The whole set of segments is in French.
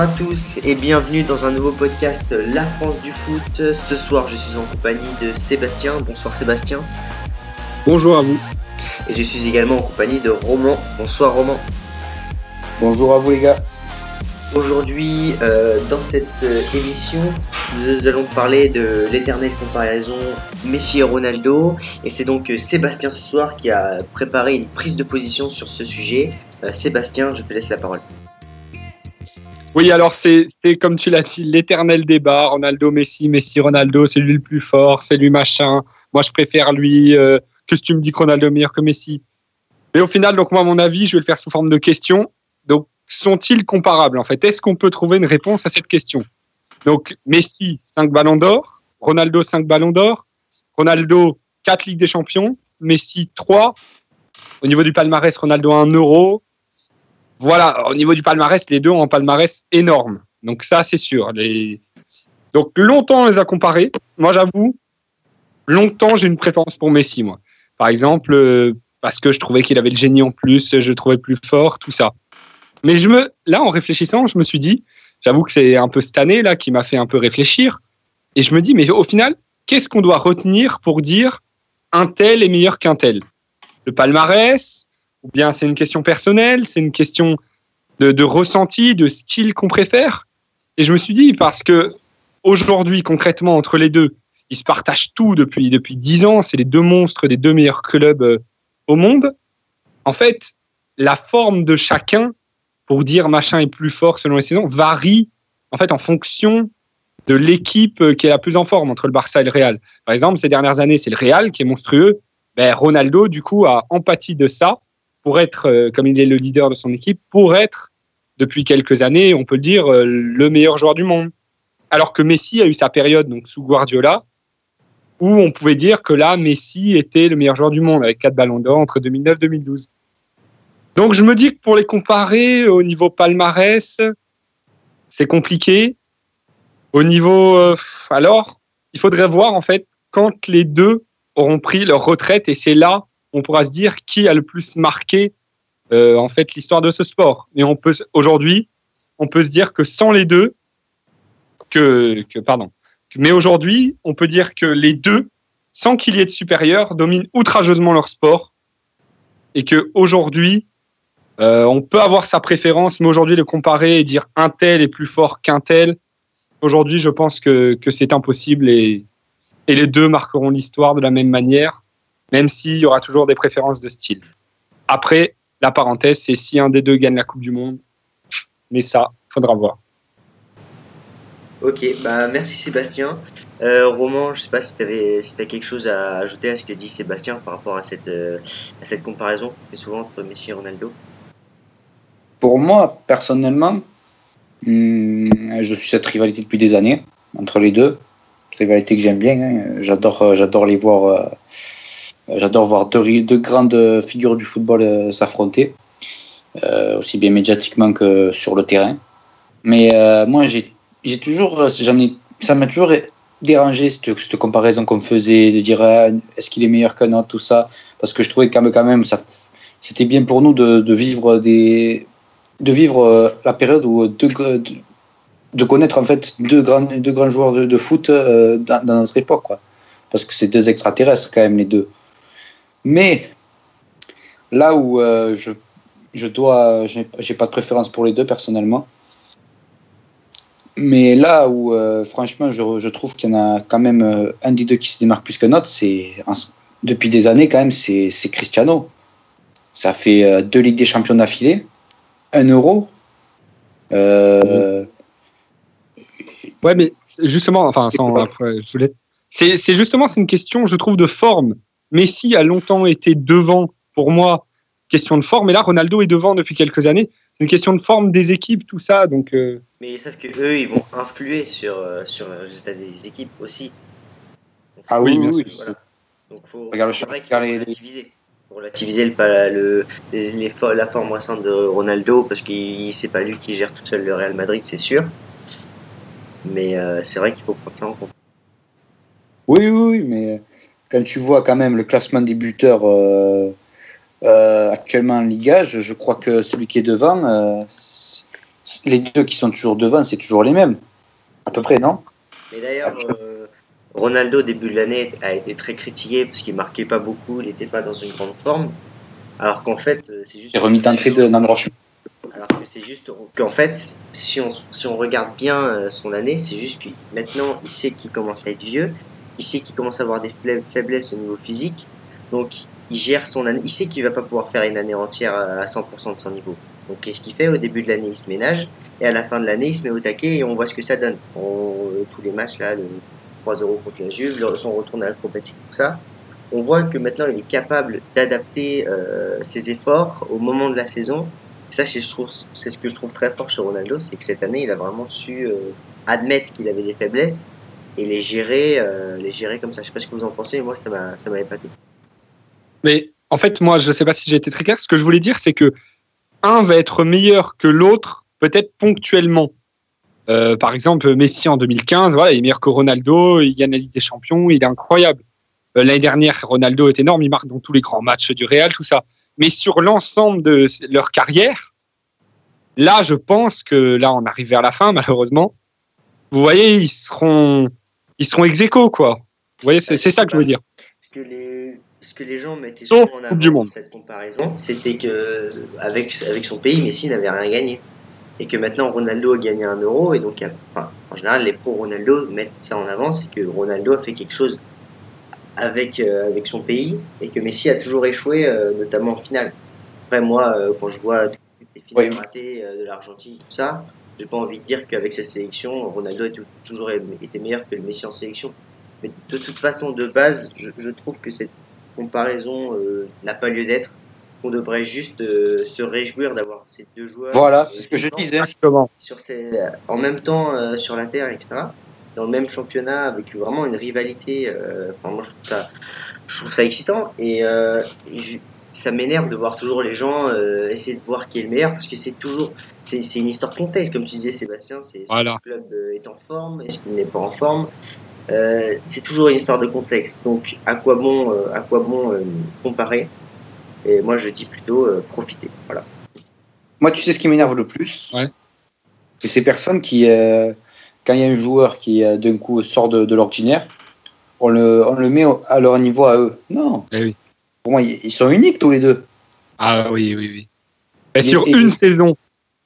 Bonsoir à tous et bienvenue dans un nouveau podcast La France du foot. Ce soir, je suis en compagnie de Sébastien. Bonsoir Sébastien. Bonjour à vous. Et je suis également en compagnie de Roman. Bonsoir Roman. Bonjour à vous les gars. Aujourd'hui, euh, dans cette euh, émission, nous allons parler de l'éternelle comparaison Messi et Ronaldo. Et c'est donc euh, Sébastien ce soir qui a préparé une prise de position sur ce sujet. Sébastien, je te laisse la parole. Oui, alors c'est comme tu l'as dit, l'éternel débat. Ronaldo, Messi, Messi, Ronaldo, c'est lui le plus fort, c'est lui machin. Moi, je préfère lui. Euh, Qu'est-ce que tu me dis que Ronaldo est meilleur que Messi Mais au final, donc moi, à mon avis, je vais le faire sous forme de question. Donc, sont-ils comparables en fait? Est-ce qu'on peut trouver une réponse à cette question? Donc, Messi, 5 ballons d'or. Ronaldo, 5 ballons d'or. Ronaldo, 4 Ligues des Champions. Messi, 3. Au niveau du palmarès, Ronaldo a 1 euro voilà, au niveau du palmarès, les deux ont un palmarès énorme. Donc ça, c'est sûr. Donc longtemps, on les a comparés. Moi, j'avoue, longtemps, j'ai une préférence pour Messi, moi. Par exemple, euh, parce que je trouvais qu'il avait le génie en plus, je le trouvais plus fort, tout ça. Mais je me, là, en réfléchissant, je me suis dit, j'avoue que c'est un peu cette année là qui m'a fait un peu réfléchir. Et je me dis, mais au final, qu'est-ce qu'on doit retenir pour dire un tel est meilleur qu'un tel? Le palmarès, ou bien c'est une question personnelle, c'est une question de, ressenti, de style qu'on préfère. Et je me suis dit, parce que aujourd'hui, concrètement, entre les deux, ils se partagent tout depuis depuis dix ans. C'est les deux monstres des deux meilleurs clubs euh, au monde. En fait, la forme de chacun pour dire machin est plus fort selon les saisons varie en fait en fonction de l'équipe euh, qui est la plus en forme entre le Barça et le Real. Par exemple, ces dernières années, c'est le Real qui est monstrueux. Ben, Ronaldo, du coup, a empathie de ça pour être, euh, comme il est le leader de son équipe, pour être, depuis quelques années, on peut dire, euh, le meilleur joueur du monde. Alors que Messi a eu sa période donc sous Guardiola, où on pouvait dire que là, Messi était le meilleur joueur du monde, avec quatre ballons d'or entre 2009 et 2012. Donc je me dis que pour les comparer au niveau palmarès, c'est compliqué. Au niveau... Euh, alors, il faudrait voir en fait quand les deux auront pris leur retraite, et c'est là on pourra se dire qui a le plus marqué euh, en fait l'histoire de ce sport. Et on peut aujourd'hui, on peut se dire que sans les deux, que, pardon, mais aujourd'hui, on peut dire que les deux, sans qu'il y ait de supérieur, dominent outrageusement leur sport. Et que aujourd'hui, euh, on peut avoir sa préférence, mais aujourd'hui le comparer et dire un tel est plus fort qu'un tel, aujourd'hui, je pense que, c'est impossible et, et les deux marqueront l'histoire de la même manière même s'il y aura toujours des préférences de style. Après, la parenthèse, c'est si un des deux gagne la Coupe du Monde. Mais ça, faudra voir. Ok, bah merci Sébastien. Euh, Roman, je sais pas si tu si as quelque chose à ajouter à ce que dit Sébastien par rapport à cette, euh, à cette comparaison qu'on fait souvent entre Messi et Ronaldo. Pour moi, personnellement, hmm, je suis cette rivalité depuis des années entre les deux. Rivalité que j'aime bien. Hein. J'adore, euh, j'adore les voir euh, j'adore voir deux, grandes figures du football euh, s'affronter, euh, aussi bien médiatiquement que sur le terrain. Mais moi, j'ai toujours, ai, ça m'a toujours dérangé cette, comparaison qu'on faisait, de dire ah, est-ce qu'il est meilleur qu'un autre, tout ça, parce que je trouvais quand même, quand même c'était bien pour nous de, vivre de vivre la période où de, connaître en fait deux grands, deux grands joueurs de, foot dans, notre époque. Parce que c'est deux extraterrestres quand même les deux. Mais là où euh, je, je dois, j'ai pas de préférence pour les deux personnellement. Mais là où, euh, franchement, je, je trouve qu'il y en a quand même euh, un des deux qui se démarque plus qu'un autre, c'est depuis des années quand même, c'est Cristiano. Ça fait deux Ligues des Champions d'affilée, un euro. Ouais, mais justement, enfin, sans, après, je voulais. C'est justement, c'est une question, je trouve, de forme. Messi a longtemps été devant, pour moi, question de forme. Et là, Ronaldo est devant depuis quelques années. C'est une question de forme des équipes, tout ça. Donc, euh, Mais ils savent qu'eux, ils vont influer sur, euh, sur le résultat des équipes aussi. ah oui, oui, oui. Donc, il faut, relativiser. Faut relativiser le, les, la forme récente de Ronaldo, parce que c'est pas lui qui gère tout seul le Real Madrid, c'est sûr. Mais euh, c'est vrai qu'il faut prendre ça en compte. Oui, oui, oui, mais quand tu vois quand même le classement des buteurs euh, euh, actuellement en Liga, je, crois que celui qui est devant, euh, les deux qui sont toujours devant, c'est toujours les mêmes. À peu près, non? Mais d'ailleurs, Ronaldo, début de l'année, a été très critiqué parce qu'il marquait pas beaucoup, il n'était pas dans une grande forme. Alors qu'en fait, c'est juste. Il remis d'entrée de. Alors que c'est juste qu'en fait, si on, si on regarde bien son année, c'est juste que maintenant, il sait qu'il commence à être vieux, il sait qu'il commence à avoir des faiblesses au niveau physique, donc il gère son année, il sait qu'il va pas pouvoir faire une année entière à 100% de son niveau. Donc qu'est-ce qu'il fait? Au début de l'année, il se ménage, et à la fin de l'année, il se met au taquet et on voit ce que ça donne. On, tous les matchs, là, le 3-0 contre la Juve, son retour à l'acrobatique, tout ça, on voit que maintenant il est capable d'adapter euh, ses efforts au moment de la saison. Et ça, c'est ce que je trouve très fort chez Ronaldo, c'est que cette année, il a vraiment su euh, admettre qu'il avait des faiblesses et les gérer, euh, les gérer comme ça. Je sais pas ce que vous en pensez, mais moi, ça m'a, ça m'a épaté. Mais en fait, moi, je ne sais pas si j'ai été très clair. Ce que je voulais dire, c'est que un va être meilleur que l'autre, peut-être ponctuellement. Euh, par exemple, Messi en 2015, voilà, il est meilleur que Ronaldo, il gagne la Ligue des Champions, il est incroyable. Euh, L'année dernière, Ronaldo est énorme, il marque dans tous les grands matchs du Real, tout ça. Mais sur l'ensemble de leur carrière, là, je pense que là, on arrive vers la fin, malheureusement. Vous voyez, ils seront, ils seront ex aequo, quoi. Vous voyez, c'est ça que je veux dire. Ce que les, ce que les gens mettaient souvent en avant du monde. cette comparaison, c'était que avec, avec son pays, Messi n'avait rien gagné. Et que maintenant Ronaldo a gagné un euro, et donc enfin, en général les pros Ronaldo mettent ça en avant, c'est que Ronaldo a fait quelque chose avec, euh, avec son pays, et que Messi a toujours échoué, euh, notamment en finale. Après moi, euh, quand je vois les finales ratées de l'Argentine, tout ça, j'ai pas envie de dire qu'avec sa sélection, Ronaldo a toujours été meilleur que le Messi en sélection. Mais de toute façon, de base, je, je trouve que cette comparaison euh, n'a pas lieu d'être. On devrait juste euh, se réjouir d'avoir ces deux joueurs. Voilà, c'est ce que je disais. Sur ces, en même temps euh, sur la terre, etc. Dans le même championnat, avec vraiment une rivalité. enfin, moi, je trouve ça, je trouve ça excitant et, et ça m'énerve de voir toujours les gens essayer de voir qui est le meilleur parce que c'est toujours c'est une histoire de contexte comme tu disais Sébastien c'est est-ce voilà. que le club est en forme est-ce qu'il n'est pas en forme euh, c'est toujours une histoire de contexte. Donc, à quoi bon, euh, à quoi bon euh, comparer? Et moi, je dis plutôt profiter. Voilà. Moi, tu sais ce qui m'énerve le plus? Ouais. C'est ces personnes qui, quand il y a un joueur qui d'un coup sort de, l'ordinaire, on le, on le met à leur niveau à eux. Non. Eh oui. Pour moi, ils sont uniques tous les deux. Ah oui, oui, oui. Et sur une saison,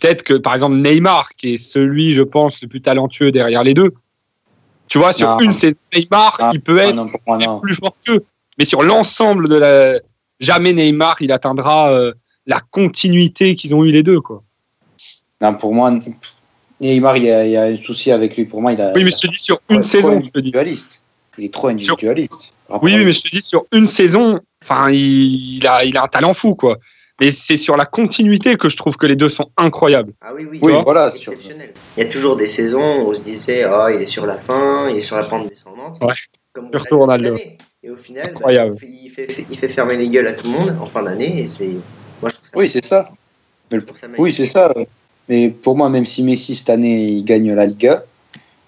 peut-être que par exemple Neymar, qui est celui, je pense, le plus talentueux derrière les deux, tu vois, sur une, c'est Neymar, il peut être plus fort qu'eux. Mais sur l'ensemble de la. Jamais Neymar, il atteindra euh, la continuité qu'ils ont eu les deux, quoi. Non, pour moi, Neymar, il y, a, il y, a, un souci avec lui. Pour moi, il a. Oui, mais je te dis sur une saison. Individualiste. Il est trop individualiste. Sur... Oui, mais je te dis sur une saison, enfin, il, il, a, il a un talent fou, quoi. Mais c'est sur la continuité que je trouve que les deux sont incroyables. Ah oui, oui, oui voilà. Exceptionnel. Il y a toujours des saisons où on se disait, oh, il est sur la fin, il est sur la pente descendante. Ouais. Comme Surtout Ronaldo. Et au final, bah, il, fait, il, fait, fermer les gueules à tout le monde en fin d'année. Et c'est, moi, je trouve ça. Oui, c'est ça. Le... ça oui, c'est ça. Mais pour moi, même si Messi cette année il gagne la Liga,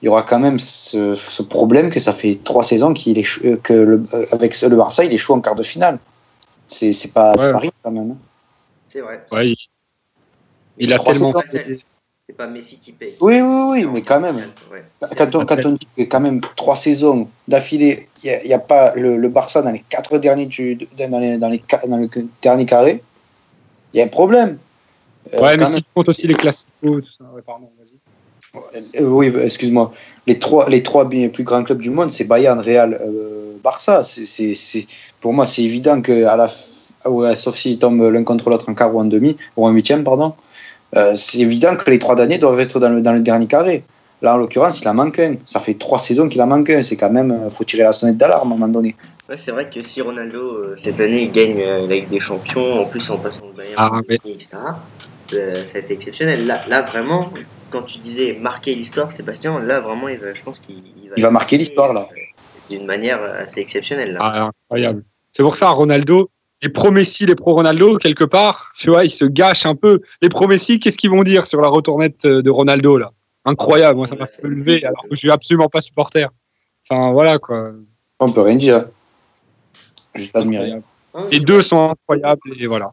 il y aura quand même ce, ce problème que ça fait trois saisons qu'il est euh, que le, euh, avec le Barça, il échoue en quart de finale. C'est, c'est pas, ouais. pas rien quand même. Hein. C'est vrai. Ouais, il, il a tellement. C'est pas Messi qui paye. Oui, oui, oui, mais quand même. Ouais. Quand, on, quand on dit que quand même trois saisons d'affilée, il n'y a, a, pas le, le, Barça dans les quatre derniers du, dans, les, dans, les, dans le dernier carré, il y a un problème. Euh, ouais, mais si tu comptes aussi les classiques, tout ça. Ouais, pardon, vas-y. Euh, oui, excuse-moi. Les trois, les trois plus grands clubs du monde, c'est Bayern, Real, euh, Barça. C'est, c'est, pour moi, c'est évident qu'à la ouais, sauf s'ils tombent l'un contre l'autre en quart ou en demi, ou en huitième, pardon, euh, c'est évident que les trois derniers doivent être dans le, dans le dernier carré. Là, en l'occurrence, il en manque un. Ça fait trois saisons qu'il en manque un. C'est quand même, faut tirer la sonnette d'alarme à un moment donné. Ouais, c'est vrai que si Ronaldo, euh, cette année, il gagne euh, la Ligue des Champions, en plus en passant au Bayern, ah, mais... etc., euh, ça a été exceptionnel. Là, là, vraiment, quand tu disais marquer l'histoire, Sébastien, là, vraiment, il va, je pense qu'il va, il va marquer l'histoire, là. D'une manière assez exceptionnelle. Là. Ah, incroyable. C'est pour ça, Ronaldo, les pro-Messi, les pro-Ronaldo, quelque part, tu vois, ils se gâchent un peu. Les pro-Messi, qu'est-ce qu'ils vont dire sur la retournette de Ronaldo, là? Incroyable, moi, ça m'a fait lever, alors que je suis absolument pas supporter. Enfin, voilà, quoi. On peut rien dire. Juste admirer. Les deux sont incroyables, et voilà.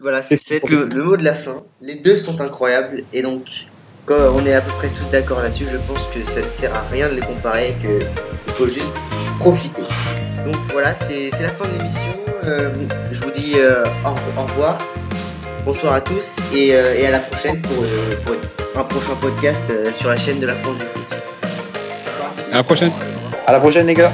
Voilà, c'est le, le, mot de la fin. Les deux sont incroyables, et donc, Quand on est à peu près tous d'accord là-dessus, je pense que ça ne sert à rien de les comparer, qu'il faut juste profiter. Donc voilà, c'est la fin de l'émission. Euh, je vous dis euh, au, revoir. Bonsoir à tous et, euh, et à la prochaine pour, pour, un prochain podcast sur la chaîne de la France du foot. À la prochaine. À la prochaine les gars.